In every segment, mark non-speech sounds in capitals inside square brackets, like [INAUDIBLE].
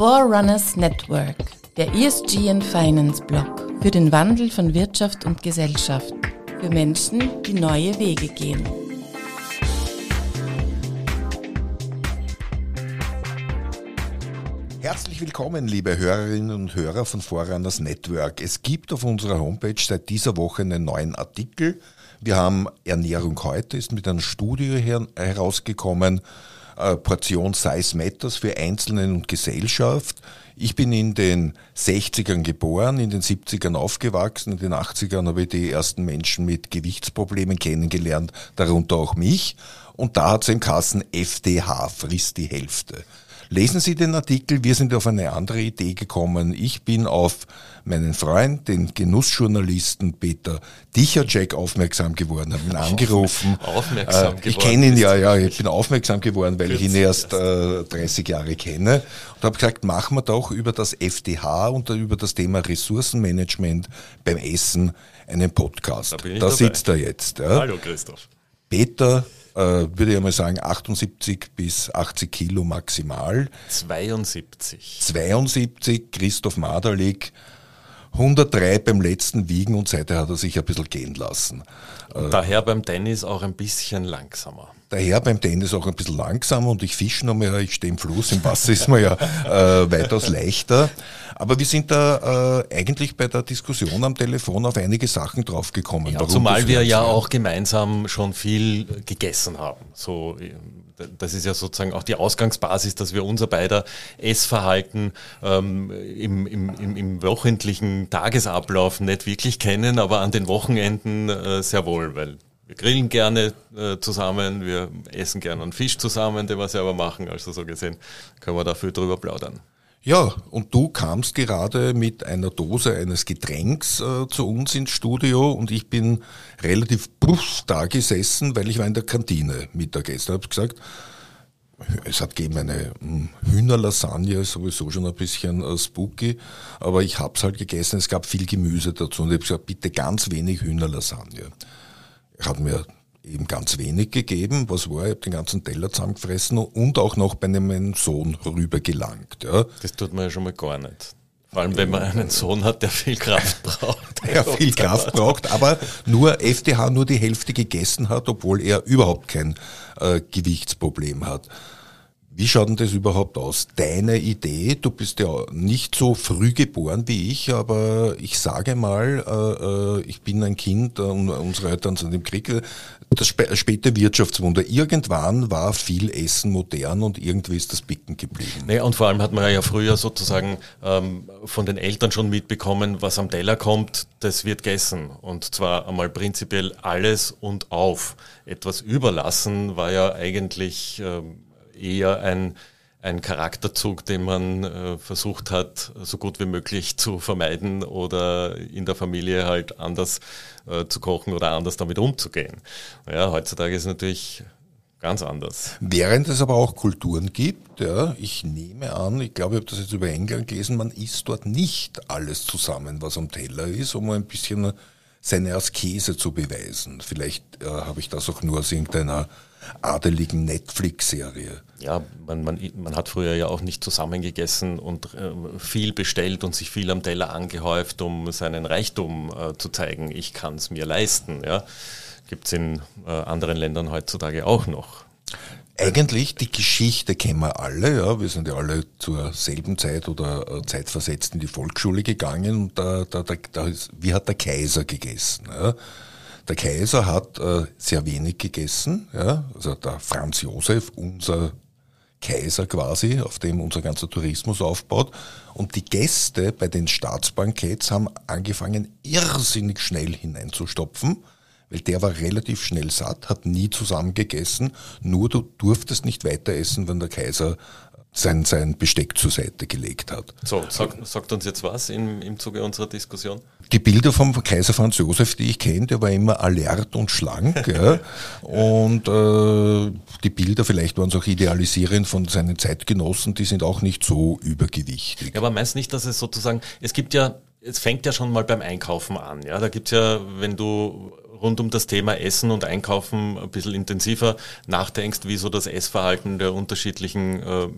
Forerunners Network, der ESG and Finance Blog für den Wandel von Wirtschaft und Gesellschaft, für Menschen, die neue Wege gehen. Herzlich willkommen, liebe Hörerinnen und Hörer von Forerunners Network. Es gibt auf unserer Homepage seit dieser Woche einen neuen Artikel. Wir haben Ernährung heute, ist mit einer Studie her herausgekommen, Portion Size Matters für Einzelnen und Gesellschaft. Ich bin in den 60ern geboren, in den 70ern aufgewachsen, in den 80ern habe ich die ersten Menschen mit Gewichtsproblemen kennengelernt, darunter auch mich. Und da hat es im Kassen FDH, frisst die Hälfte. Lesen Sie den Artikel, wir sind auf eine andere Idee gekommen. Ich bin auf meinen Freund, den Genussjournalisten Peter Dichercheck aufmerksam geworden, habe ihn angerufen. Aufmerksam äh, Ich kenne ihn ja, ja, ich bin aufmerksam geworden, weil ich ihn erst äh, 30 Jahre kenne und habe gesagt, machen wir doch über das FDH und über das Thema Ressourcenmanagement beim Essen einen Podcast. Da, da sitzt er jetzt. Ja. Hallo Christoph. Peter äh, würde ich mal sagen, 78 bis 80 Kilo maximal. 72. 72, Christoph Maderlik, 103 beim letzten Wiegen und seither hat er sich ein bisschen gehen lassen. Daher beim Tennis auch ein bisschen langsamer. Daher beim Tennis auch ein bisschen langsamer und ich fische noch mehr, ich stehe im Fluss, im Wasser ist mir ja [LAUGHS] äh, weitaus leichter. Aber wir sind da äh, eigentlich bei der Diskussion am Telefon auf einige Sachen draufgekommen. Ja, zumal wir ja auch gemeinsam schon viel gegessen haben. So, das ist ja sozusagen auch die Ausgangsbasis, dass wir unser beider Essverhalten ähm, im, im, im, wöchentlichen Tagesablauf nicht wirklich kennen, aber an den Wochenenden äh, sehr wohl, weil wir grillen gerne äh, zusammen, wir essen gerne einen Fisch zusammen, den wir selber machen. Also so gesehen können wir dafür drüber plaudern. Ja, und du kamst gerade mit einer Dose eines Getränks äh, zu uns ins Studio und ich bin relativ puff da gesessen, weil ich war in der Kantine Mittagessen. Habe gesagt, es hat gegeben eine hm, Hühnerlasagne, sowieso schon ein bisschen äh, spooky, aber ich hab's halt gegessen. Es gab viel Gemüse dazu und ich habe gesagt, bitte ganz wenig Hühnerlasagne. Er hat mir eben ganz wenig gegeben. Was war? Ich habe den ganzen Teller zusammengefressen und auch noch bei meinem Sohn rübergelangt. Ja. Das tut man ja schon mal gar nicht. Vor allem, wenn man einen Sohn hat, der viel Kraft braucht. [LAUGHS] Der viel Kraft braucht, aber nur FDH nur die Hälfte gegessen hat, obwohl er überhaupt kein äh, Gewichtsproblem hat. Wie schaut denn das überhaupt aus? Deine Idee, du bist ja nicht so früh geboren wie ich, aber ich sage mal, äh, äh ich bin ein Kind, äh, unsere Eltern sind im Krieg, das späte Wirtschaftswunder. Irgendwann war viel Essen modern und irgendwie ist das Bicken geblieben. Naja, und vor allem hat man ja früher sozusagen ähm, von den Eltern schon mitbekommen, was am Teller kommt, das wird gegessen. Und zwar einmal prinzipiell alles und auf. Etwas überlassen war ja eigentlich... Ähm, eher ein, ein Charakterzug, den man äh, versucht hat, so gut wie möglich zu vermeiden oder in der Familie halt anders äh, zu kochen oder anders damit umzugehen. Ja, heutzutage ist es natürlich ganz anders. Während es aber auch Kulturen gibt, ja, ich nehme an, ich glaube, ich habe das jetzt über England gelesen, man isst dort nicht alles zusammen, was am Teller ist, um ein bisschen seine Askese zu beweisen. Vielleicht äh, habe ich das auch nur aus irgendeiner adeligen Netflix-Serie. Ja, man, man, man hat früher ja auch nicht zusammengegessen und äh, viel bestellt und sich viel am Teller angehäuft, um seinen Reichtum äh, zu zeigen. Ich kann es mir leisten. Ja. Gibt es in äh, anderen Ländern heutzutage auch noch. Eigentlich die Geschichte kennen wir alle, ja. Wir sind ja alle zur selben Zeit oder äh, zeitversetzt in die Volksschule gegangen und da, da, da, da ist, wie hat der Kaiser gegessen? Ja? Der Kaiser hat äh, sehr wenig gegessen, ja, also der Franz Josef, unser Kaiser quasi, auf dem unser ganzer Tourismus aufbaut. Und die Gäste bei den Staatsbanketts haben angefangen, irrsinnig schnell hineinzustopfen, weil der war relativ schnell satt, hat nie zusammen gegessen, nur du durftest nicht weiter essen, wenn der Kaiser sein, sein Besteck zur Seite gelegt hat. So, sag, sagt uns jetzt was im, im Zuge unserer Diskussion? Die Bilder vom Kaiser Franz Josef, die ich kenne, der war immer alert und schlank. [LAUGHS] ja. Und äh, die Bilder, vielleicht waren es auch idealisierend von seinen Zeitgenossen, die sind auch nicht so übergewichtig. Ja, aber meinst du nicht, dass es sozusagen, es gibt ja, es fängt ja schon mal beim Einkaufen an. Ja, da gibt's ja, wenn du rund um das Thema Essen und Einkaufen ein bisschen intensiver nachdenkst, wie so das Essverhalten der unterschiedlichen äh,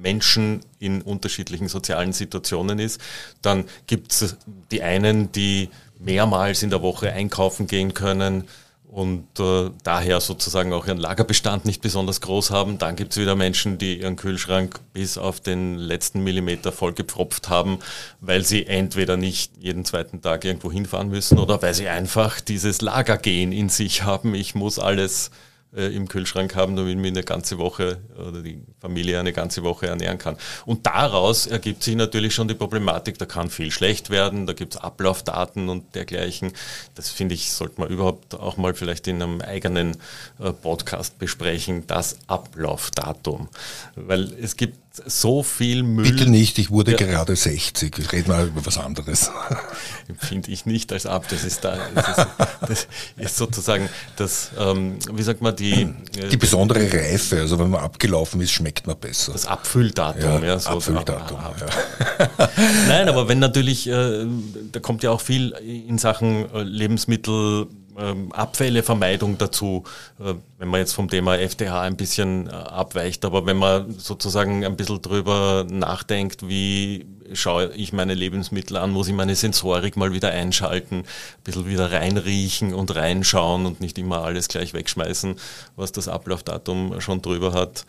Menschen in unterschiedlichen sozialen Situationen ist. Dann gibt es die einen, die mehrmals in der Woche einkaufen gehen können und äh, daher sozusagen auch ihren Lagerbestand nicht besonders groß haben. Dann gibt es wieder Menschen, die ihren Kühlschrank bis auf den letzten Millimeter vollgepfropft haben, weil sie entweder nicht jeden zweiten Tag irgendwo hinfahren müssen oder weil sie einfach dieses Lagergehen in sich haben. Ich muss alles äh, im Kühlschrank haben, damit mich eine ganze Woche oder die Familie eine ganze Woche ernähren kann. Und daraus ergibt sich natürlich schon die Problematik, da kann viel schlecht werden, da gibt es Ablaufdaten und dergleichen. Das finde ich, sollte man überhaupt auch mal vielleicht in einem eigenen äh, Podcast besprechen, das Ablaufdatum. Weil es gibt so viel Müll. Bitte nicht, ich wurde ja. gerade 60. Ich rede mal über was anderes. [LAUGHS] Empfinde ich nicht als ab. Das ist da, das ist, das ist sozusagen das, ähm, wie sagt man, die. Die besondere Reife. Also wenn man abgelaufen ist, schmeckt man besser. Das Abfülldatum, ja. ja so Abfülldatum. Ab, ja. [LAUGHS] Nein, aber wenn natürlich, äh, da kommt ja auch viel in Sachen äh, Lebensmittel ähm, Abfällevermeidung dazu, äh, wenn man jetzt vom Thema FDH ein bisschen äh, abweicht, aber wenn man sozusagen ein bisschen drüber nachdenkt, wie schaue ich meine Lebensmittel an, muss ich meine Sensorik mal wieder einschalten, ein bisschen wieder reinriechen und reinschauen und nicht immer alles gleich wegschmeißen, was das Ablaufdatum schon drüber hat.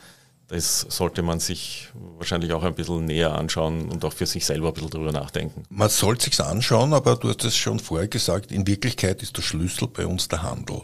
Das sollte man sich wahrscheinlich auch ein bisschen näher anschauen und auch für sich selber ein bisschen drüber nachdenken. Man sollte sich anschauen, aber du hast es schon vorher gesagt, in Wirklichkeit ist der Schlüssel bei uns der Handel.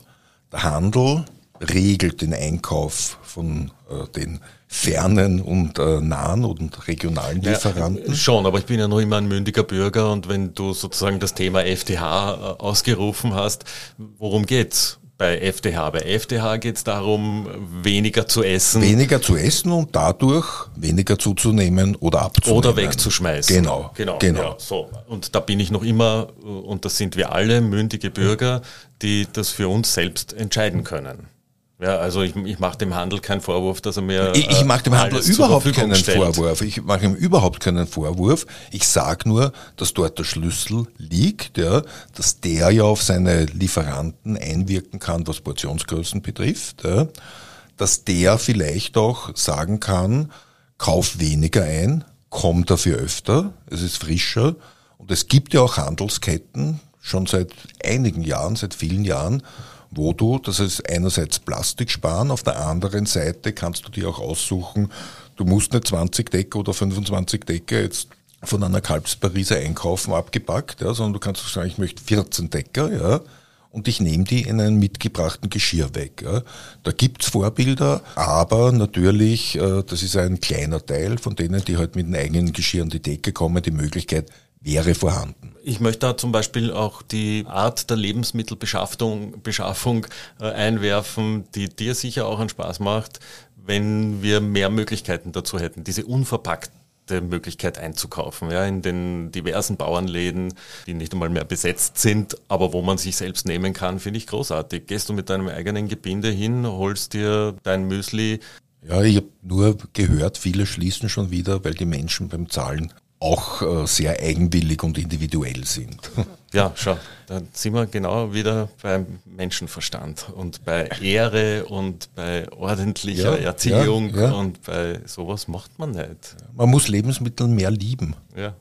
Der Handel regelt den Einkauf von äh, den fernen und äh, nahen und regionalen Lieferanten. Ja, schon, aber ich bin ja noch immer ein mündiger Bürger und wenn du sozusagen das Thema FTH äh, ausgerufen hast, worum geht's? Bei FDH. Bei FDH geht es darum, weniger zu essen. Weniger zu essen und dadurch weniger zuzunehmen oder abzunehmen. Oder wegzuschmeißen. Genau. Genau. genau. Ja, so. Und da bin ich noch immer, und das sind wir alle, mündige Bürger, die das für uns selbst entscheiden können. Ja, also ich, ich mache dem Handel keinen Vorwurf, dass er mir. Ich, ich mache dem Handel überhaupt keinen stellt. Vorwurf. Ich mache ihm überhaupt keinen Vorwurf. Ich sage nur, dass dort der Schlüssel liegt, ja, dass der ja auf seine Lieferanten einwirken kann, was Portionsgrößen betrifft, ja, dass der vielleicht auch sagen kann, kauf weniger ein, komm dafür öfter, es ist frischer. Und es gibt ja auch Handelsketten, schon seit einigen Jahren, seit vielen Jahren, wo du, das ist einerseits Plastik sparen, auf der anderen Seite kannst du dir auch aussuchen, du musst nicht 20 Decker oder 25 Decker jetzt von einer Kalbspariser einkaufen, abgepackt, ja, sondern du kannst sagen, ich möchte 14 Decker, ja, und ich nehme die in einen mitgebrachten Geschirr weg. Ja. Da gibt's Vorbilder, aber natürlich, äh, das ist ein kleiner Teil von denen, die halt mit dem eigenen Geschirr an die Decke kommen, die Möglichkeit wäre vorhanden. Ich möchte da zum Beispiel auch die Art der Lebensmittelbeschaffung Beschaffung, äh, einwerfen, die dir sicher auch einen Spaß macht, wenn wir mehr Möglichkeiten dazu hätten, diese unverpackte Möglichkeit einzukaufen, ja, in den diversen Bauernläden, die nicht einmal mehr besetzt sind, aber wo man sich selbst nehmen kann, finde ich großartig. Gehst du mit deinem eigenen Gebinde hin, holst dir dein Müsli, ja, ich habe nur gehört, viele schließen schon wieder, weil die Menschen beim Zahlen auch äh, sehr eigenwillig und individuell sind. Ja, schau, da sind wir genau wieder beim Menschenverstand und bei Ehre und bei ordentlicher ja, Erziehung ja, ja. und bei sowas macht man nicht. Man muss Lebensmittel mehr lieben. Ja.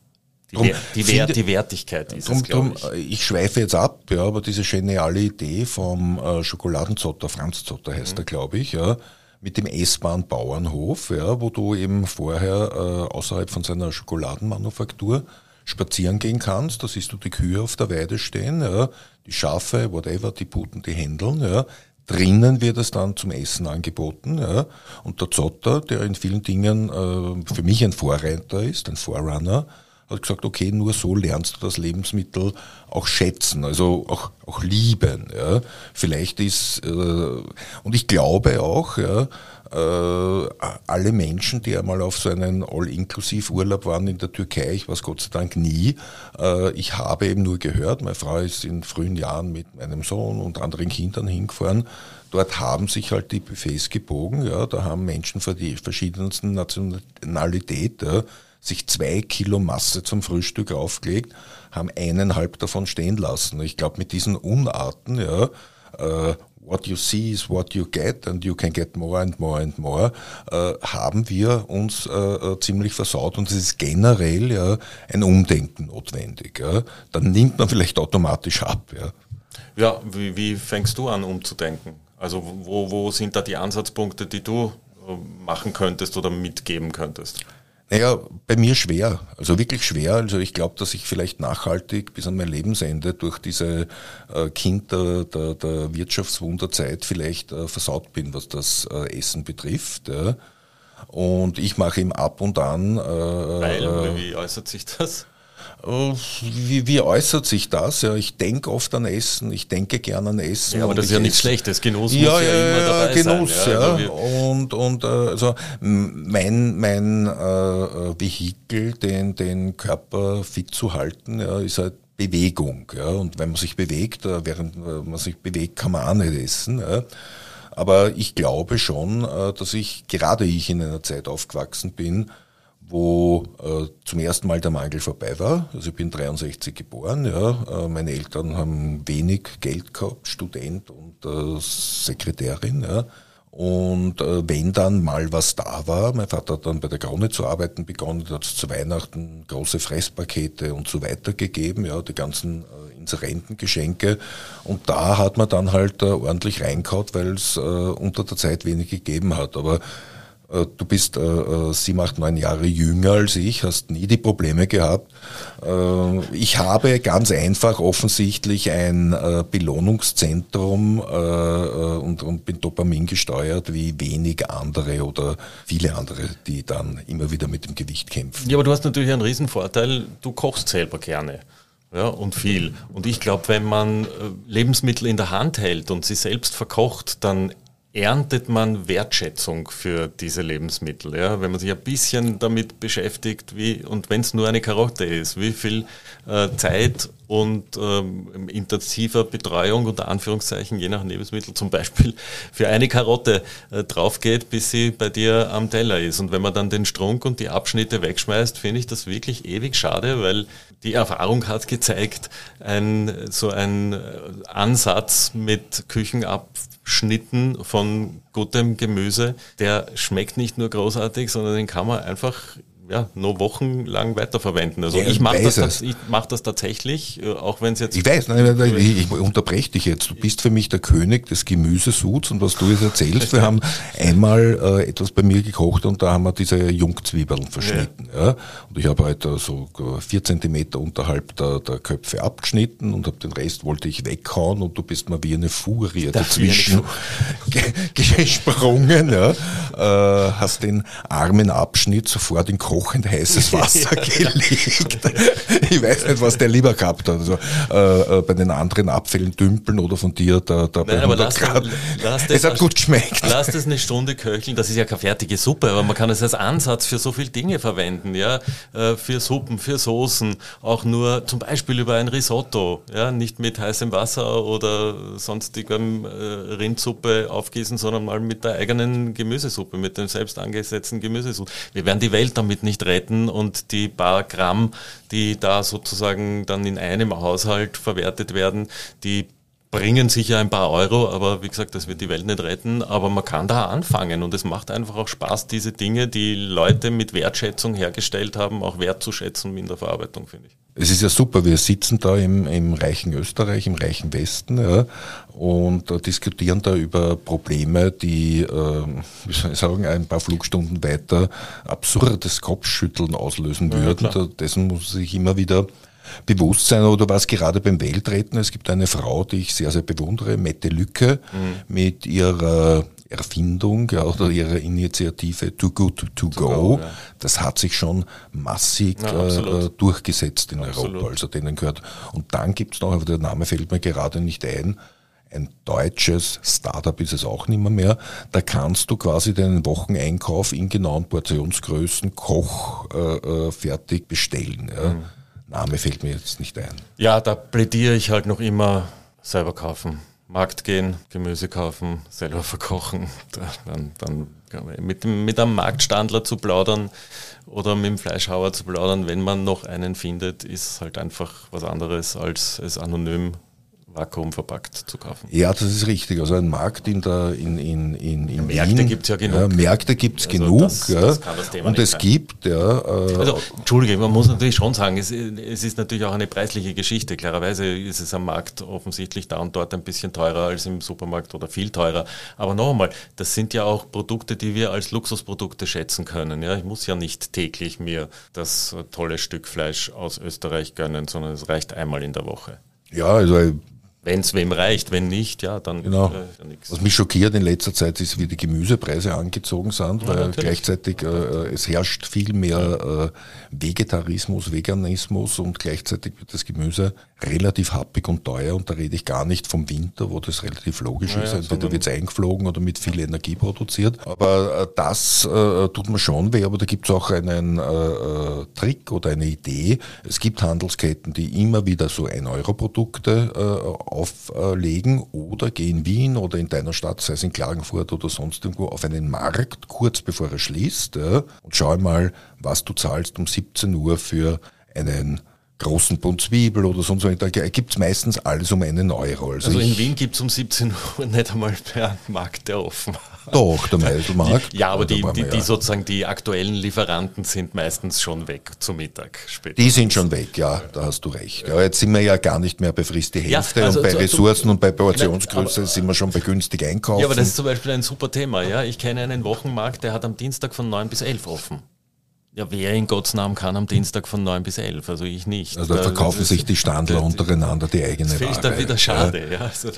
Die, drum, die, Wert, die Wertigkeit ist drum, es, drum, ich. Ich. schweife jetzt ab, ja, aber diese geniale Idee vom äh, Schokoladenzotter, Franz Zotter heißt mhm. er, glaube ich, ja, mit dem S-Bahn Bauernhof, ja, wo du eben vorher äh, außerhalb von seiner Schokoladenmanufaktur spazieren gehen kannst. Da siehst du die Kühe auf der Weide stehen, ja, die Schafe, whatever, die Puten, die Händeln. Ja. Drinnen wird es dann zum Essen angeboten. Ja. Und der Zotter, der in vielen Dingen äh, für mich ein Vorreiter ist, ein Forerunner, hat gesagt, okay, nur so lernst du das Lebensmittel auch schätzen, also auch, auch lieben. Ja. Vielleicht ist, äh, und ich glaube auch, ja, äh, alle Menschen, die einmal auf so einen All-Inklusiv-Urlaub waren in der Türkei, ich war Gott sei Dank nie, äh, ich habe eben nur gehört, meine Frau ist in frühen Jahren mit meinem Sohn und anderen Kindern hingefahren, dort haben sich halt die Buffets gebogen, ja, da haben Menschen verschiedensten Nationalitäten ja, sich zwei Kilo Masse zum Frühstück aufgelegt, haben eineinhalb davon stehen lassen. Ich glaube, mit diesen Unarten, ja, äh, what you see is what you get and you can get more and more and more, äh, haben wir uns äh, äh ziemlich versaut und es ist generell ja ein Umdenken notwendig. Ja. Dann nimmt man vielleicht automatisch ab. Ja, ja wie, wie fängst du an umzudenken? Also wo, wo sind da die Ansatzpunkte, die du äh, machen könntest oder mitgeben könntest? Naja, bei mir schwer, also wirklich schwer. Also ich glaube, dass ich vielleicht nachhaltig bis an mein Lebensende durch diese äh, Kind der, der, der Wirtschaftswunderzeit vielleicht äh, versaut bin, was das äh, Essen betrifft. Ja. Und ich mache ihm ab und an. Äh, Weil, äh, wie äußert sich das? Äh, wie, wie äußert sich das? Ja, ich denke oft an Essen, ich denke gern an Essen. Ja, aber das ist ja nichts Schlechtes. Genuss ja, muss ja, ja immer dabei Genuss, sein. Ja, ja. Also und und äh, also mein mein äh, äh, Vehikel, den den Körper fit zu halten, ja, ist halt Bewegung. Ja, und wenn man sich bewegt, während man sich bewegt, kann man auch nicht essen. Ja. Aber ich glaube schon, dass ich gerade ich in einer Zeit aufgewachsen bin, wo äh, zum ersten Mal der Mangel vorbei war. Also ich bin 63 geboren, ja. Äh, meine Eltern haben wenig Geld gehabt, Student und äh, Sekretärin, ja. Und äh, wenn dann mal was da war, mein Vater hat dann bei der Krone zu arbeiten begonnen, hat zu Weihnachten große Fresspakete und so weiter gegeben, ja, die ganzen äh, Inserentengeschenke. Und da hat man dann halt äh, ordentlich reinkaut, weil es äh, unter der Zeit wenig gegeben hat. Aber du bist äh, äh, sieben, acht, neun Jahre jünger als ich, hast nie die Probleme gehabt. Äh, ich habe ganz einfach offensichtlich ein äh, Belohnungszentrum äh, und, und bin Dopamin gesteuert wie wenig andere oder viele andere, die dann immer wieder mit dem Gewicht kämpfen. Ja, aber du hast natürlich einen Riesenvorteil, du kochst selber gerne. Ja, und viel. Und ich glaube, wenn man Lebensmittel in der Hand hält und sie selbst verkocht, dann erntet man Wertschätzung für diese Lebensmittel. Ja? Wenn man sich ein bisschen damit beschäftigt, wie, und wenn es nur eine Karotte ist, wie viel äh, Zeit und ähm, intensiver Betreuung unter Anführungszeichen je nach Lebensmittel zum Beispiel für eine Karotte äh, drauf geht, bis sie bei dir am Teller ist. Und wenn man dann den Strunk und die Abschnitte wegschmeißt, finde ich das wirklich ewig schade, weil die Erfahrung hat gezeigt, ein, so ein äh, Ansatz mit Küchenabschnitten von gutem Gemüse, der schmeckt nicht nur großartig, sondern den kann man einfach ja, nur wochenlang weiterverwenden. Also ja, ich mache das, ich mach das tatsächlich, äh, auch wenn es jetzt... Ich weiß, nein, nein, ich, ich unterbreche dich jetzt. Du bist für mich der König des Gemüsesuds und was du jetzt erzählst, wir [LAUGHS] haben einmal äh, etwas bei mir gekocht und da haben wir diese Jungzwiebeln verschnitten. Ja. ja. Und ich habe halt äh, so vier Zentimeter unterhalb der, der Köpfe abgeschnitten und habe den Rest wollte ich weghauen und du bist mal wie eine Furie dazwischen [LAUGHS] gesprungen. Ja. Äh, hast den armen Abschnitt sofort in kochend heißes Wasser [LAUGHS] gelegt. ich weiß nicht, was der lieber gehabt hat. Also, äh, äh, bei den anderen Abfällen dümpeln oder von dir da, da Nein, aber lass, Grad. Lass es hat gut geschmeckt. Lass das eine Stunde köcheln. Das ist ja keine fertige Suppe, aber man kann es als Ansatz für so viele Dinge verwenden. Ja, äh, für Suppen, für Soßen, auch nur zum Beispiel über ein Risotto. Ja, nicht mit heißem Wasser oder sonstigem äh, Rindsuppe aufgießen, sondern mal mit der eigenen Gemüsesuppe, mit dem selbst angesetzten Gemüsesuppe. Wir werden die Welt damit nicht retten und die paar Gramm, die da sozusagen dann in einem Haushalt verwertet werden, die bringen sicher ein paar Euro, aber wie gesagt, das wird die Welt nicht retten, aber man kann da anfangen und es macht einfach auch Spaß, diese Dinge, die Leute mit Wertschätzung hergestellt haben, auch wertzuschätzen in der Verarbeitung, finde ich. Es ist ja super, wir sitzen da im, im reichen Österreich, im reichen Westen ja, und äh, diskutieren da über Probleme, die, äh, wie soll ich sagen, ein paar Flugstunden weiter absurdes Kopfschütteln auslösen ja, würden. Da, dessen muss sich immer wieder bewusst sein oder was gerade beim Weltretten. Es gibt eine Frau, die ich sehr, sehr bewundere, Mette Lücke, mhm. mit ihrer Erfindung ja, oder ihrer Initiative Too Good To, to, Go. go ja. Das hat sich schon massig ja, äh, durchgesetzt in absolut. Europa. Also denen gehört. Und dann gibt es noch, aber der Name fällt mir gerade nicht ein, ein deutsches Startup ist es auch nicht mehr, mehr. Da kannst du quasi deinen Wocheneinkauf in genauen Portionsgrößen Koch äh, äh bestellen. Mhm. Name fällt mir jetzt nicht ein. Ja, da plädiere ich halt noch immer selber kaufen. Markt gehen, Gemüse kaufen, selber [LAUGHS] verkochen, dann, dann mit, dem, mit einem Marktstandler zu plaudern oder mit dem Fleischhauer zu plaudern, wenn man noch einen findet, ist halt einfach was anderes, als es anonym vakuumverpackt zu kaufen. Ja, das ist richtig. Also ein Markt in der in, in, in, in Märkte gibt es ja genug. Ja, Märkte gibt es also genug. Das, ja. Das und es sein. gibt, ja. Äh, also, Entschuldige, man muss natürlich schon sagen, es, es, ist natürlich auch eine preisliche Geschichte. Klarerweise ist es am Markt offensichtlich da und dort ein bisschen teurer als im Supermarkt oder viel teurer. Aber noch einmal, das sind ja auch Produkte, die wir als Luxusprodukte schätzen können. Ja, ich muss ja nicht täglich mir das tolle Stück Fleisch aus Österreich gönnen, sondern es reicht einmal in der Woche. Ja, also wenn es wem reicht, wenn nicht, ja, dann genau. Äh, ja nichts. Was mich schockiert in letzter Zeit ist, wie die Gemüsepreise angezogen sind, ja, weil natürlich. gleichzeitig äh, es herrscht viel mehr äh, Vegetarismus, Veganismus und gleichzeitig wird das Gemüse relativ happig und teuer und da rede ich gar nicht vom Winter, wo das relativ logisch ja, ist, entweder wird es eingeflogen oder mit viel Energie produziert. Aber äh, das äh, tut mir schon weh, aber da gibt es auch einen äh, äh, Trick oder eine Idee. Es gibt Handelsketten, die immer wieder so 1-Euro-Produkte äh, auflegen oder geh in Wien oder in deiner Stadt, sei es in Klagenfurt oder sonst irgendwo, auf einen Markt, kurz bevor er schließt und schau mal, was du zahlst um 17 Uhr für einen großen Bund Zwiebel oder sonst was. Da gibt es meistens alles um einen Euro. Also, also in Wien gibt es um 17 Uhr nicht einmal mehr einen Markt, der offen Doch, der Meiselmarkt. ja, aber die, die, die, sozusagen die aktuellen Lieferanten sind meistens schon weg zum Mittag später. Die sind schon weg, ja, da hast du recht. Ja, jetzt sind wir ja gar nicht mehr bei Frist die Hälfte ja, also und bei Ressourcen und bei Portionsgröße nein, sind wir schon bei günstig einkaufen. Ja, aber das ist zum Beispiel ein super Thema. Ja, Ich kenne einen Wochenmarkt, der hat am Dienstag von 9 bis 11 offen. Ja, wer in Gottes Namen kann am Dienstag von 9 bis 11, also ich nicht. Also da verkaufen das, sich die Standler untereinander die eigene das Ware. Das ist dann wieder schade, ja. ja also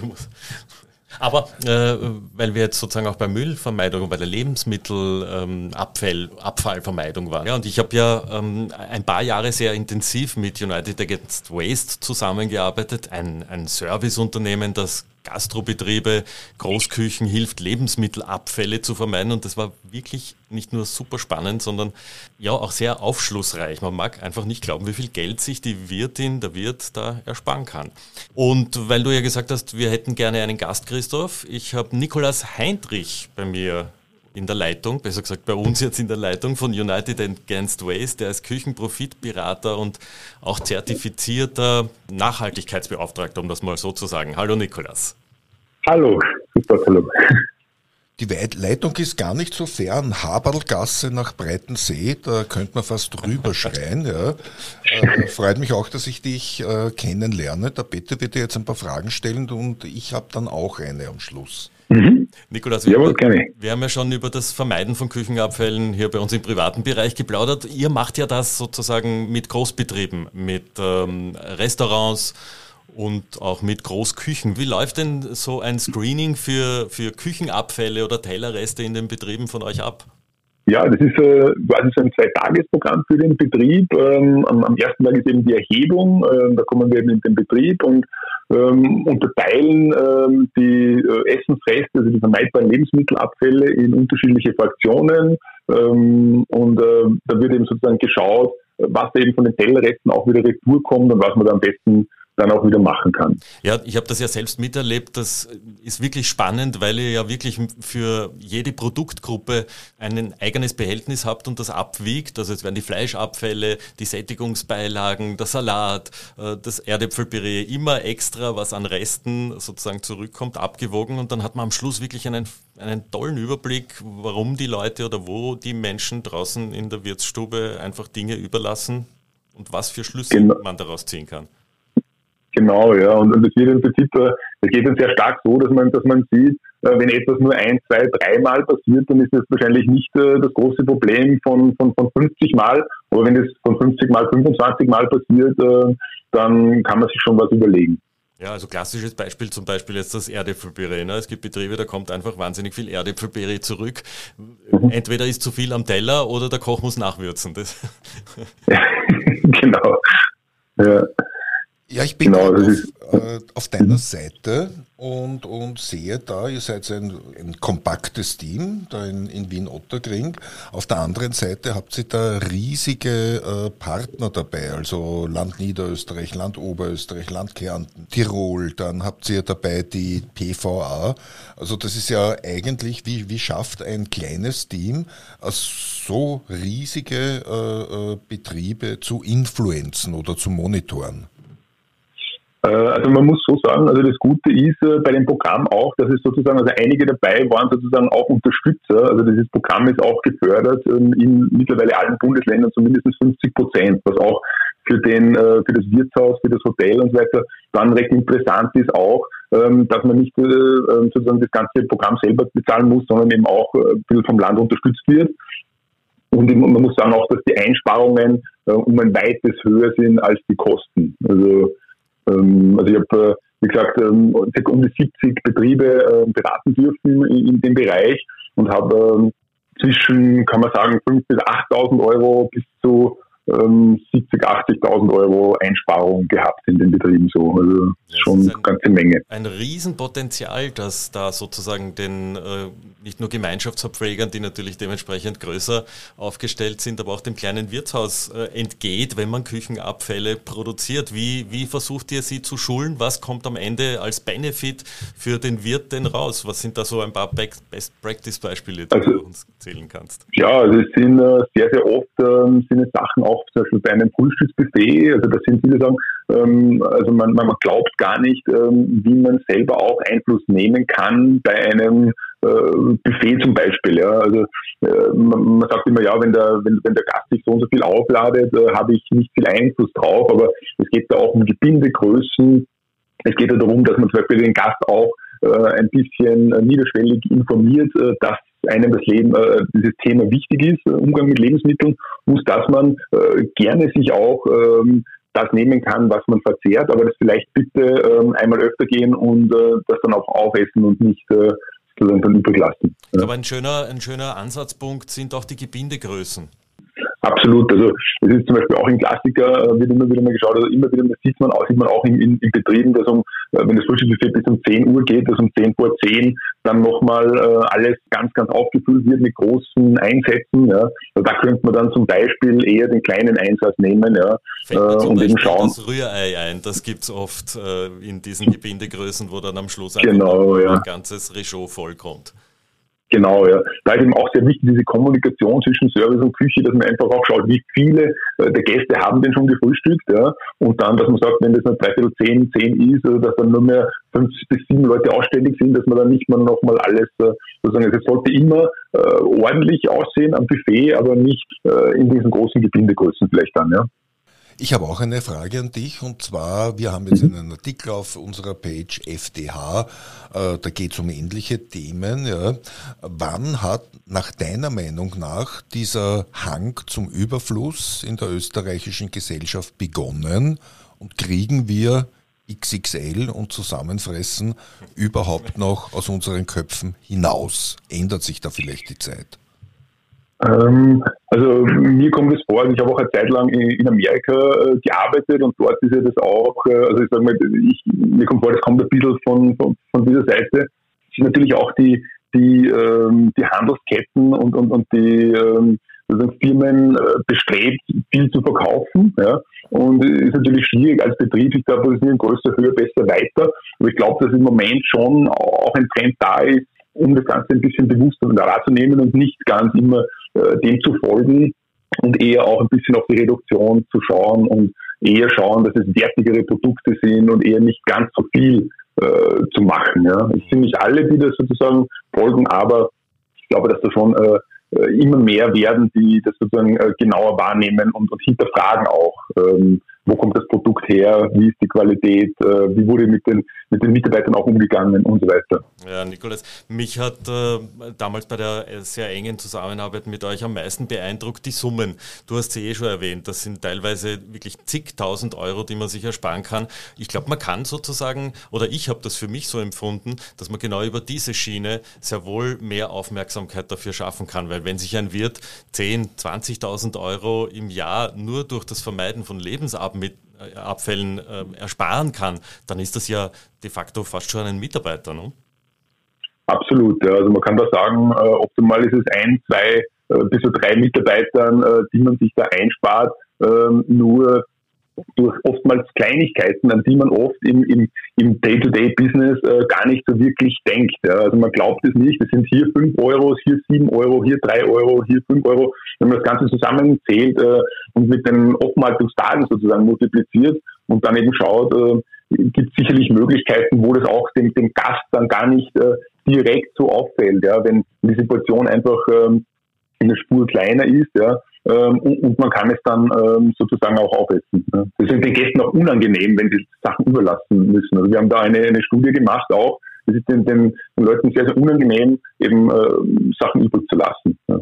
aber äh, weil wir jetzt sozusagen auch bei Müllvermeidung und bei der Lebensmittelabfallvermeidung ähm, waren. Ja, und ich habe ja ähm, ein paar Jahre sehr intensiv mit United Against Waste zusammengearbeitet, ein, ein Serviceunternehmen, das Gastrobetriebe, Großküchen hilft, Lebensmittelabfälle zu vermeiden. Und das war wirklich nicht nur super spannend, sondern ja auch sehr aufschlussreich. Man mag einfach nicht glauben, wie viel Geld sich die Wirtin, der Wirt da ersparen kann. Und weil du ja gesagt hast, wir hätten gerne einen Gast, Christoph, ich habe Nikolaus Heinrich bei mir in der Leitung, besser gesagt bei uns jetzt in der Leitung von United Against Waste, der ist Küchenprofitberater und auch zertifizierter Nachhaltigkeitsbeauftragter, um das mal so zu sagen. Hallo Nikolas. Hallo, super, hallo. Die Leitung ist gar nicht so fern. Haberlgasse nach Breitensee, da könnte man fast drüber schreien. Ja. Äh, freut mich auch, dass ich dich äh, kennenlerne. Der Peter wird dir jetzt ein paar Fragen stellen und ich habe dann auch eine am Schluss. Mhm. Nikolas, wir, Jawohl, wir haben ja schon über das Vermeiden von Küchenabfällen hier bei uns im privaten Bereich geplaudert. Ihr macht ja das sozusagen mit Großbetrieben, mit ähm, Restaurants und auch mit Großküchen. Wie läuft denn so ein Screening für, für Küchenabfälle oder Tellerreste in den Betrieben von euch ab? Ja, das ist äh, quasi so ein Zweitagesprogramm für den Betrieb. Ähm, am, am, ersten Tag ist eben die Erhebung, äh, da kommen wir eben in den Betrieb und ähm, unterteilen ähm, die äh, Essensreste, also die vermeidbaren Lebensmittelabfälle in unterschiedliche Fraktionen ähm, und äh, da wird eben sozusagen geschaut, was eben von den Tellerresten auch wieder retour kommt und was man da am besten dann auch wieder machen kann. Ja, ich habe das ja selbst miterlebt. Das ist wirklich spannend, weil ihr ja wirklich für jede Produktgruppe ein eigenes Behältnis habt und das abwiegt. Also es werden die Fleischabfälle, die Sättigungsbeilagen, der Salat, äh, das Erdäpfelpüree, immer extra, was an Resten sozusagen zurückkommt, abgewogen und dann hat man am Schluss wirklich einen, einen tollen Überblick, warum die Leute oder wo die Menschen draußen in der Wirtsstube einfach Dinge überlassen und was für Schlüsse genau. man daraus ziehen kann. Genau, ja. Und, und das wird im Prinzip, äh, das geht dann sehr stark so, dass man, dass man sieht, äh, wenn etwas nur ein, zwei, dreimal passiert, dann ist das wahrscheinlich nicht äh, das große Problem von, von, von 50 Mal. Aber wenn es von 50 Mal 25 Mal passiert, dann kann man sich schon was überlegen. Ja, also klassisches Beispiel zum Beispiel jetzt das Erdäpfelpüree. Ne? Es gibt Betriebe, da kommt einfach wahnsinnig viel Erdäpfelpüree zurück. Mhm. Entweder ist zu viel am Teller oder der Koch muss nachwürzen. Das ja, [LAUGHS] genau. Ja. Ja, ich bin genau, auf, äh, auf, deiner Seite und, und sehe da, ihr seid ein, ein kompaktes Team da in, in Wien-Otterkring. Auf der anderen Seite habt ihr da riesige äh, Partner dabei, also Land Niederösterreich, Land Oberösterreich, Land Kärnten, Tirol, dann habt ihr dabei die PVA. Also das ist ja eigentlich, wie, wie schafft ein kleines Team so riesige äh, äh Betriebe zu influenzen oder zu monitoren? Äh, also man muss so sagen, also das Gute ist äh, bei dem Programm auch, dass es sozusagen, also einige dabei waren sozusagen auch Unterstützer. Also dieses Programm ist auch gefördert ähm, in mittlerweile allen Bundesländern zu mindestens 50 Prozent, was auch für den, äh, für das Wirtshaus, für das Hotel und so weiter dann recht interessant ist auch, ähm, dass man nicht sozusagen das ganze Programm selber bezahlen muss, sondern eben auch ein bisschen vom Land unterstützt wird. Und man muss sagen auch, dass die Einsparungen um ein weites höher sind als die Kosten. Also ähm, also ich habe, äh, wie gesagt, ähm, um die 70 Betriebe äh, beraten dürfen in, dem Bereich und habe ähm, zwischen, kann man sagen, 5.000 bis 8.000 Euro bis zu ähm, 70, 80.000 Euro Einsparung gehabt in den Betrieben so. Also ja, schon eine ganze Menge. Ein Riesenpotenzial, das da sozusagen den äh, nicht nur Gemeinschaftsverpflegern, die natürlich dementsprechend größer aufgestellt sind, aber auch dem kleinen Wirtshaus äh, entgeht, wenn man Küchenabfälle produziert. Wie, wie versucht ihr sie zu schulen? Was kommt am Ende als Benefit für den Wirt denn raus? Was sind da so ein paar Best-Practice-Beispiele, die also, du uns erzählen kannst? Ja, also es sind äh, sehr, sehr oft äh, sind es Sachen auch zum Beispiel bei einem Frühstücksbuffet, also da sind viele sagen, ähm, also man, man glaubt gar nicht, ähm, wie man selber auch Einfluss nehmen kann bei einem äh, Buffet zum Beispiel. Ja. Also äh, man, man, sagt immer, ja, wenn der, wenn, wenn der Gast sich so und so viel aufladet, äh, habe ich nicht viel Einfluss drauf, aber es geht da auch um Gebindegrößen. Es geht ja darum, dass man zum Beispiel den Gast auch äh, ein bisschen niederschwellig informiert, äh, dass einem das Leben, äh, dieses Thema wichtig ist, Umgang mit Lebensmitteln, muss, dass man gerne sich auch ähm, das nehmen kann, was man verzehrt, aber das vielleicht bitte ähm, einmal öfter gehen und äh, das dann auch aufessen und nicht äh, dann übrig lassen. Ich glaube, ein schöner, ein schöner Ansatzpunkt sind auch die Gebindegrößen. Absolut. Also es ist zum Beispiel auch in Klassiker, äh, wird immer wieder mal geschaut, also immer wieder sieht man auch, sieht man auch in, in, in Betrieben, dass um, äh, wenn das Frühstücksbuffet bis um 10 Uhr geht, dass um 10 vor 10 dann nochmal äh, alles ganz, ganz aufgefüllt wird mit großen Einsätzen. Ja. Also da könnte man dann zum Beispiel eher den kleinen Einsatz nehmen ja, äh, und eben schauen. Das Rührei ein, das gibt es oft äh, in diesen Gebindegrößen, wo dann am Schluss genau, ja. ein ganzes Rechot vollkommt. Genau, ja. Da ist eben auch sehr wichtig, diese Kommunikation zwischen Service und Küche, dass man einfach auch schaut, wie viele äh, der Gäste haben denn schon gefrühstückt, ja. Und dann, dass man sagt, wenn das nur dreiviertel zehn, zehn ist, äh, dass dann nur mehr fünf bis sieben Leute ausständig sind, dass man dann nicht mehr nochmal alles, äh, sozusagen, es sollte immer äh, ordentlich aussehen am Buffet, aber nicht äh, in diesen großen Gebindegrößen vielleicht dann, ja. Ich habe auch eine Frage an dich und zwar, wir haben jetzt einen Artikel auf unserer Page FDH, äh, da geht es um ähnliche Themen. Ja. Wann hat nach deiner Meinung nach dieser Hang zum Überfluss in der österreichischen Gesellschaft begonnen und kriegen wir XXL und Zusammenfressen überhaupt noch aus unseren Köpfen hinaus? Ändert sich da vielleicht die Zeit? Ähm, also mir kommt es vor, also ich habe auch eine Zeit lang in, Amerika äh, gearbeitet und dort ist ja das auch, äh, also ich sage mal, ich, mir kommt vor, das kommt ein bisschen von, von, von dieser Seite. Es sind natürlich auch die, die, ähm, die Handelsketten und, und, und die ähm, Firmen äh, bestrebt, viel zu verkaufen. Ja. Und es ist natürlich schwierig als Betrieb, sich da positionieren, größer, höher, besser, weiter. Aber ich glaube, dass im Moment schon auch ein Trend da ist, um das Ganze ein bisschen bewusster wahrzunehmen und nicht ganz immer äh, dem zu folgen und eher auch ein bisschen auf die Reduktion zu schauen und eher schauen, dass es wertigere Produkte sind und eher nicht ganz so viel äh, zu machen. Ja. Es sind nicht alle, die das sozusagen folgen, aber ich glaube, dass da schon äh, äh immer mehr werden, die das sozusagen äh, genauer wahrnehmen und, und hinterfragen auch. Ähm, wo kommt das Produkt her, wie ist die Qualität, äh, wie wurde mit den, mit den Mitarbeitern auch umgegangen und so weiter. Ja, Nikolas, mich hat äh, damals bei der sehr engen Zusammenarbeit mit euch am meisten beeindruckt die Summen. Du hast sie eh schon erwähnt, das sind teilweise wirklich zigtausend Euro, die man sich ersparen kann. Ich glaube, man kann sozusagen, oder ich habe das für mich so empfunden, dass man genau über diese Schiene sehr wohl mehr Aufmerksamkeit dafür schaffen kann, weil wenn sich ein Wirt 10, 20.000 Euro im Jahr nur durch das Vermeiden von Lebensabend mit äh, Abfällen äh, ersparen kann, dann ist das ja de facto fast schon ein Mitarbeiter. Ne? Absolut. Ja. Also man kann da sagen, äh, optimal ist es ein, zwei äh, bis zu drei Mitarbeitern, äh, die man sich da einspart. Ähm, nur durch oftmals Kleinigkeiten, an die man oft im, im, im Day-to-Day-Business äh, gar nicht so wirklich denkt. Ja. Also man glaubt es nicht, es sind hier fünf Euro, hier sieben Euro, hier drei Euro, hier fünf Euro. Wenn man das Ganze zusammenzählt äh, und mit den Oftmaltungstagen sozusagen multipliziert und dann eben schaut, äh, gibt sicherlich Möglichkeiten, wo das auch dem, dem Gast dann gar nicht äh, direkt so auffällt, ja, wenn die Situation einfach ähm, in der Spur kleiner ist, ja, ähm, und, und, man kann es dann ähm, sozusagen auch aufessen. Ja. Das ist den Gästen auch unangenehm, wenn sie Sachen überlassen müssen. Also wir haben da eine, eine Studie gemacht auch, es ist den, den, den, Leuten sehr, sehr unangenehm, eben äh, Sachen übrig zu lassen. Ja.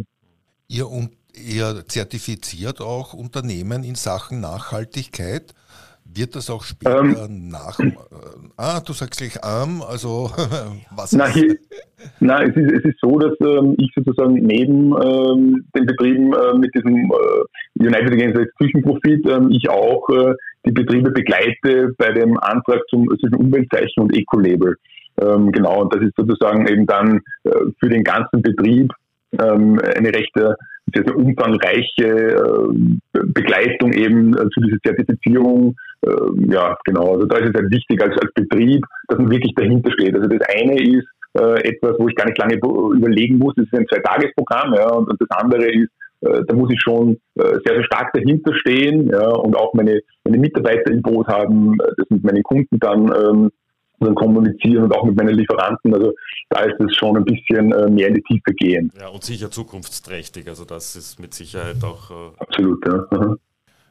Ihr, ihr zertifiziert auch Unternehmen in Sachen Nachhaltigkeit. Wird das auch später ähm, nach. Äh, ah, du sagst gleich arm, also [LAUGHS] was na, hier, na, es ist, es ist so, dass ähm, ich sozusagen neben ähm, den Betrieben äh, mit diesem äh, United Against Küchenprofit, ähm, ich auch äh, die Betriebe begleite bei dem Antrag zum österreichischen Umweltzeichen und Eco-Label. Ähm, genau, und das ist sozusagen eben dann äh, für den ganzen Betrieb ähm, eine recht äh, sehr, sehr umfangreiche äh, Begleitung eben äh, zu dieser Zertifizierung. Äh, ja, genau. Also da ist es halt wichtig als, als Betrieb, dass man wirklich dahinter steht. Also das eine ist äh, etwas, wo ich gar nicht lange überlegen muss. Das ist ein Zwei-Tages-Programm, ja, und, und das andere ist äh, da muss ich schon sehr, sehr stark dahinter stehen ja, und auch meine, meine Mitarbeiter im Boot haben, das mit meinen Kunden dann ähm, dann kommunizieren und auch mit meinen Lieferanten. Also da ist es schon ein bisschen äh, mehr in die Tiefe gehen. Ja, und sicher zukunftsträchtig. Also das ist mit Sicherheit auch. Äh Absolut, ja.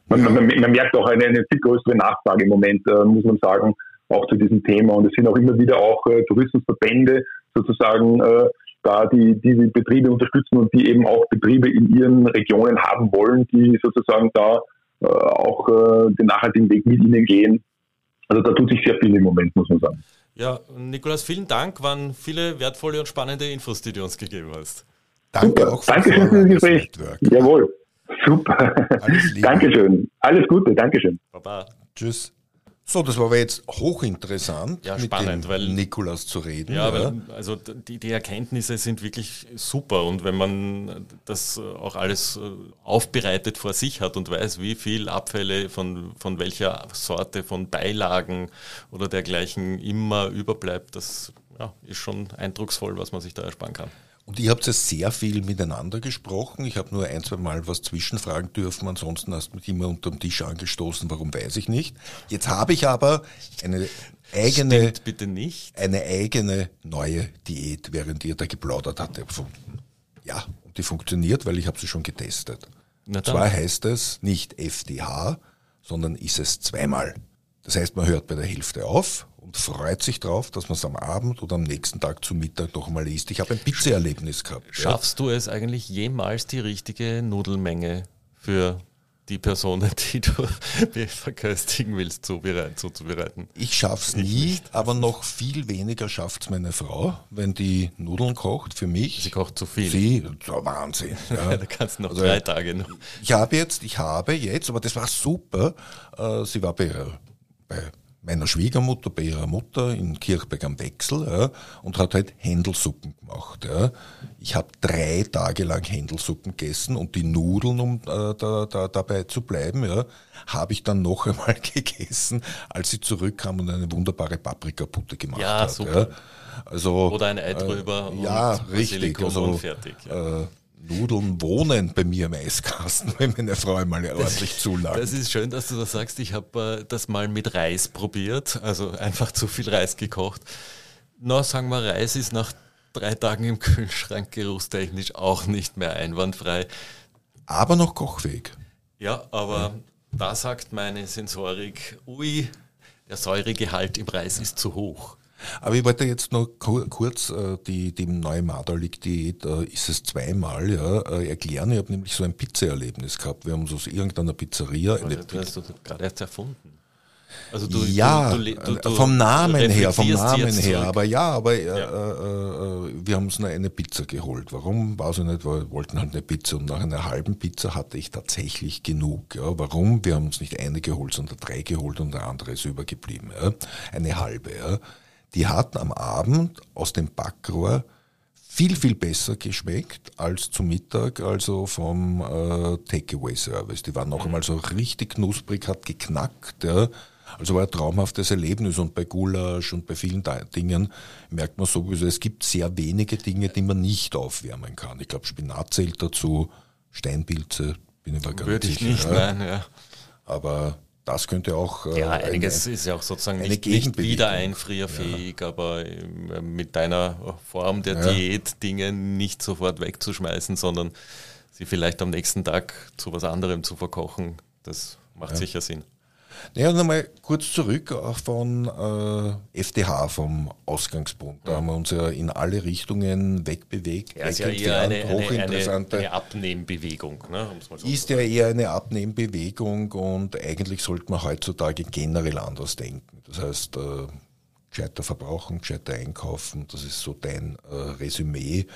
Man, man, man, merkt auch eine, eine viel größere Nachfrage im Moment, äh, muss man sagen, auch zu diesem Thema. Und es sind auch immer wieder auch äh, Tourismusverbände sozusagen äh, da, die diese Betriebe unterstützen und die eben auch Betriebe in ihren Regionen haben wollen, die sozusagen da äh, auch den nachhaltigen Weg mit ihnen gehen also da tut sich sehr viel im Moment, muss man sagen. Ja, Nikolas, vielen Dank. Waren viele wertvolle und spannende Infos, die du uns gegeben hast. Danke Super. auch für Dankeschön für das Gespräch. Jawohl. Super. Alles Dankeschön. Alles Gute. Dankeschön. Baba. Tschüss. So, das war aber jetzt hochinteressant, ja, spannend, mit dem Nikolas zu reden. Ja, ja. Weil, also die, die Erkenntnisse sind wirklich super und wenn man das auch alles äh, aufbereitet vor sich hat und weiß, wie viel Abfälle von, von welcher Sorte von Beilagen oder dergleichen immer überbleibt, das ja, ist schon eindrucksvoll, was man sich da ersparen kann. Und ihr habt ja sehr viel miteinander gesprochen. Ich habe nur ein, zwei Mal was zwischenfragen dürfen. Ansonsten hast du mich immer unter dem Tisch angestoßen. Warum weiß ich nicht. Jetzt habe ich aber eine eigene, bitte nicht. eine eigene neue Diät, während ihr da geplaudert habt, erfunden. Ja, und die funktioniert, weil ich habe sie schon getestet. Und zwar heißt es nicht FDH, sondern ist es zweimal. Das heißt, man hört bei der Hälfte auf und freut sich drauf, dass man es am Abend oder am nächsten Tag zum Mittag noch einmal isst. Ich habe ein Pizza-Erlebnis gehabt. Schaffst ja. du es eigentlich jemals die richtige Nudelmenge für die Personen, [LAUGHS] die du [LAUGHS] verköstigen willst, zuzubereiten? Ich schaff's nie, aber noch viel weniger schafft's meine Frau, wenn die Nudeln kocht für mich. Sie kocht zu viel. Sie, Wahnsinn. [LAUGHS] Ja. da kannst du noch also, drei Tage noch. Ich habe jetzt, ich habe jetzt, aber das war super, äh, sie war bei, bei meiner Schwiegermutter bei ihrer Mutter in Kirchberg am Wechsel ja, und hat halt Händelsuppen gemacht. Ja. Ich habe drei Tage lang Händelsuppen gegessen und die Nudeln, um äh, da, da, dabei zu bleiben, ja, habe ich dann noch [LAUGHS] einmal gegessen, als sie zurückkam und eine wunderbare Paprikaputte gemacht ja, hat. Super. Ja. Also, Oder ein Ei drüber äh, ja, richtig, also, fertig. Ja. Äh, Nudeln wohnen bei mir im Eiskasten, wenn meine Frau einmal ordentlich zulagt. Das ist schön, dass du das sagst. Ich habe äh, das mal mit Reis probiert, also einfach zu viel Reis gekocht. Na, sagen wir, Reis ist nach drei Tagen im Kühlschrank geruchstechnisch auch nicht mehr einwandfrei. Aber noch kochfähig. Ja, aber ja. da sagt meine Sensorik, ui, der Säuregehalt im Reis ist zu hoch. Aber ich wollte jetzt noch kurz äh, die, die neue Maderlik-Diät, äh, ist es zweimal, ja, äh, erklären. Ich habe nämlich so ein Pizza-Erlebnis gehabt. Wir haben so aus irgendeiner Pizzeria. Eine du hast das gerade erst erfunden. Also du, ja, du, du, vom Namen her, vom Namen her, aber ja, aber ja. Äh, äh, wir haben uns eine Pizza geholt. Warum? Weiß ich nicht, weil wir wollten halt eine Pizza und nach einer halben Pizza hatte ich tatsächlich genug. Ja. Warum? Wir haben uns nicht eine geholt, sondern drei geholt und der andere ist übergeblieben. Ja. Eine halbe. Ja die hat am Abend aus dem Backrohr viel, viel besser geschmeckt als zum Mittag, also vom äh, Takeaway-Service. Die war noch mhm. einmal so richtig knusprig, hat geknackt. Ja. Also war ein traumhaftes Erlebnis und bei Gulasch und bei vielen Dingen merkt man sowieso, es gibt sehr wenige Dinge, die man nicht aufwärmen kann. Ich glaube, Spinat zählt dazu, Steinpilze, bin ich mir ganz Würde sicher. Würde ich nicht, nein, ja. Aber das könnte auch. Äh, ja, einiges eine, ist ja auch sozusagen nicht, nicht wieder einfrierfähig, ja. aber mit deiner Form der ja. Diät Dinge nicht sofort wegzuschmeißen, sondern sie vielleicht am nächsten Tag zu was anderem zu verkochen, das macht ja. sicher Sinn. Naja, nochmal kurz zurück von äh, FDH, vom Ausgangspunkt. Da haben wir uns ja in alle Richtungen wegbewegt. Ja, ist ja eher eine, hochinteressante, eine, eine Abnehmbewegung. Ne, so ist ja eher eine Abnehmbewegung und eigentlich sollte man heutzutage generell anders denken. Das heißt, äh, gescheiter verbrauchen, gescheiter einkaufen, das ist so dein äh, Resümee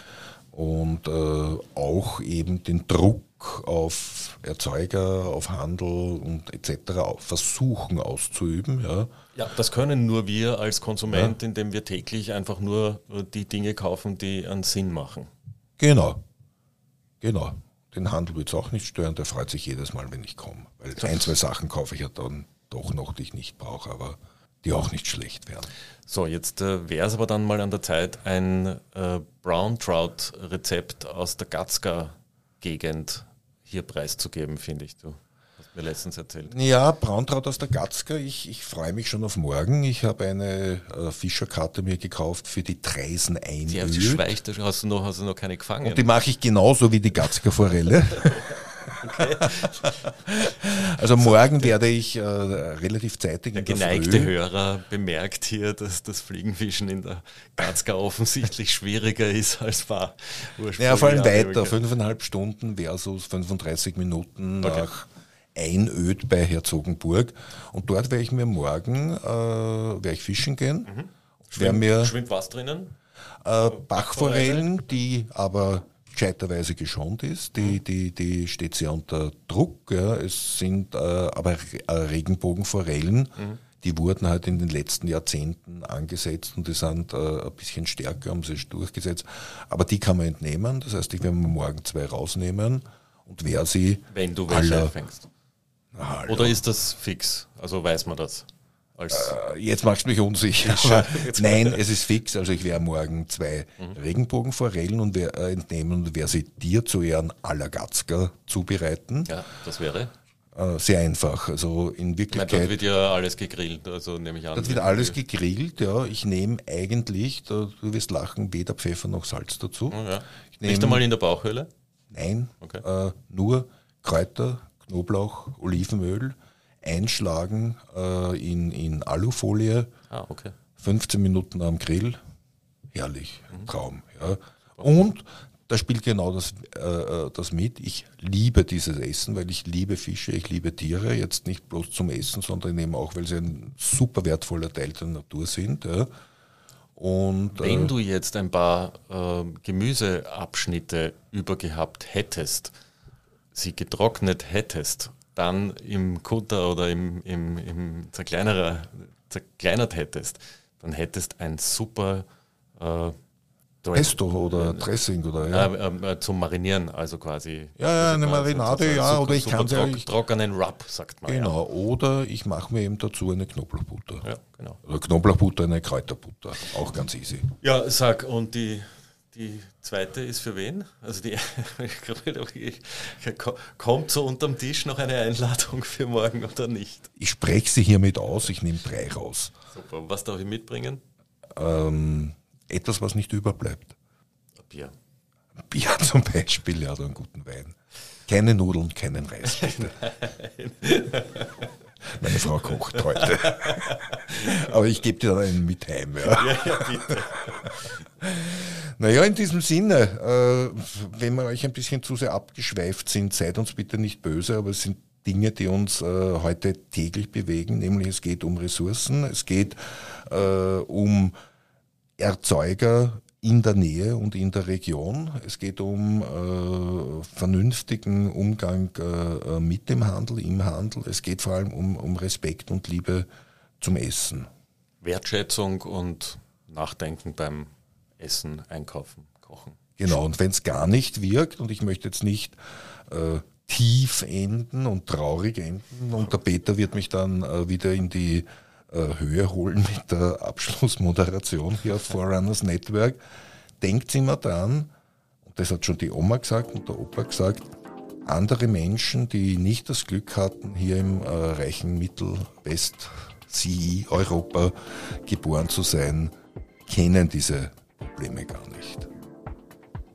und äh, auch eben den Druck auf Erzeuger, auf Handel und etc. versuchen auszuüben. Ja. ja, das können nur wir als Konsument, ja. indem wir täglich einfach nur die Dinge kaufen, die einen Sinn machen. Genau, genau. Den Handel wird es auch nicht stören, der freut sich jedes Mal, wenn ich komme. Weil ein, zwei Sachen kaufe ich ja dann doch noch, die ich nicht brauche, aber die auch nicht schlecht werden. So, jetzt äh, wäre es aber dann mal an der Zeit, ein äh, Brown Trout Rezept aus der Gatzka-Gegend hier preiszugeben, finde ich. Du hast mir letztens erzählt. Ja, Brauntraut aus der Gatzka. Ich, ich freue mich schon auf morgen. Ich habe eine äh, Fischerkarte mir gekauft für die Treisen Einöd. Ja, die schweicht, hast du noch, hast du noch keine gefangen? Und die mache ich genauso wie die Gatzka Forelle. [LAUGHS] Okay. [LAUGHS] Also morgen werde ich äh, relativ zeitig der geneigte Hörer bemerkt hier, dass das Fliegenfischen in der Gatzka offensichtlich schwieriger ist als war ursprünglich. Ja, vor allem weiter, fünfeinhalb Stunden versus 35 Minuten okay. nach Einöd bei Herzogenburg. Und dort werde ich mir morgen äh, werde ich fischen gehen. Mhm. Schwimmt, mir, schwimmt was drinnen? Äh, Bachforellen, die aber gescheiterweise geschont ist. Die, mhm. die, die steht sehr unter Druck. Ja. Es sind äh, aber Regenbogenforellen, mhm. die wurden halt in den letzten Jahrzehnten angesetzt und die sind äh, ein bisschen stärker, haben sich durchgesetzt. Aber die kann man entnehmen. Das heißt, ich werde mir morgen zwei rausnehmen und wer sie. Wenn du welche fängst. Oder ist das fix? Also weiß man das? Äh, jetzt machst du mich unsicher. Aber nein, es ist fix. Also ich werde morgen zwei mhm. Regenbogenforellen und wer, äh, entnehmen und werde sie dir zu Ehren aller Gatzka zubereiten. Ja, das wäre? Äh, sehr einfach. Also in Wirklichkeit. Meine, dort wird ja alles gegrillt, also nehme ich an. Das wird alles gegrillt, ja. Ich nehme eigentlich, du wirst lachen, weder Pfeffer noch Salz dazu. Oh ja. Nehm, Nicht einmal in der Bauchhöhle? Nein, okay. äh, nur Kräuter, Knoblauch, Olivenöl, einschlagen äh, in, in Alufolie. Ah, okay. 15 Minuten am Grill. Herrlich, mhm. Traum. Ja. Und da spielt genau das, äh, äh, das mit. Ich liebe dieses Essen, weil ich liebe Fische, ich liebe Tiere. Jetzt nicht bloß zum Essen, sondern eben auch, weil sie ein super wertvoller Teil der Natur sind. Ja. Und, Wenn äh, du jetzt ein paar äh, Gemüseabschnitte übergehabt hättest, sie getrocknet hättest dann im Kutter oder im, im, im zerkleinerer, zerkleinert hättest, dann hättest ein super äh, Pesto oder Dressing oder ja. Äh, äh, zum Marinieren, also quasi. Ja, ja, eine Marinade, ja, oder ich kann trock, ja, trockenen Rub, sagt man. Genau, ja. oder ich mache mir eben dazu eine Knoblauchbutter. Ja, genau. Oder Knoblauchbutter, eine Kräuterbutter, auch ganz easy. Ja, sag, und die die zweite ist für wen? Also die [LAUGHS] kommt so unterm Tisch noch eine Einladung für morgen oder nicht? Ich spreche sie hiermit aus, ich nehme drei raus. Super. Was darf ich mitbringen? Ähm, etwas, was nicht überbleibt. Bier. Bier [LAUGHS] zum Beispiel, ja, oder einen guten Wein. Keine Nudeln, keinen Reis, bitte. [LAUGHS] Meine Frau kocht heute. [LAUGHS] Aber ich gebe dir dann einen mit heim. Ja, ja, ja bitte. [LAUGHS] Naja, in diesem Sinne, äh, wenn wir euch ein bisschen zu sehr abgeschweift sind, seid uns bitte nicht böse, aber es sind Dinge, die uns äh, heute täglich bewegen, nämlich es geht um Ressourcen, es geht äh, um Erzeuger in der Nähe und in der Region. Es geht um äh, vernünftigen Umgang äh, mit dem Handel, im Handel. Es geht vor allem um, um Respekt und Liebe zum Essen. Wertschätzung und Nachdenken beim Essen, Einkaufen, Kochen. Genau, und wenn es gar nicht wirkt, und ich möchte jetzt nicht äh, tief enden und traurig enden, und der Peter wird mich dann äh, wieder in die äh, Höhe holen mit der Abschlussmoderation hier auf Forerunners Network, denkt immer dran, und das hat schon die Oma gesagt und der Opa gesagt, andere Menschen, die nicht das Glück hatten, hier im äh, reichen Mittelwest CI Europa geboren zu sein, kennen diese Probleme gar nicht.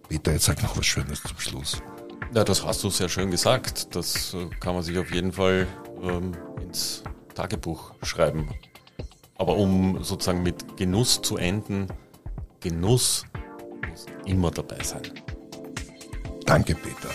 Peter, jetzt sag noch was Schönes zum Schluss. Ja, das hast du sehr schön gesagt. Das äh, kann man sich auf jeden Fall ähm, ins Tagebuch schreiben. Aber um sozusagen mit Genuss zu enden, Genuss muss immer dabei sein. Danke, Peter.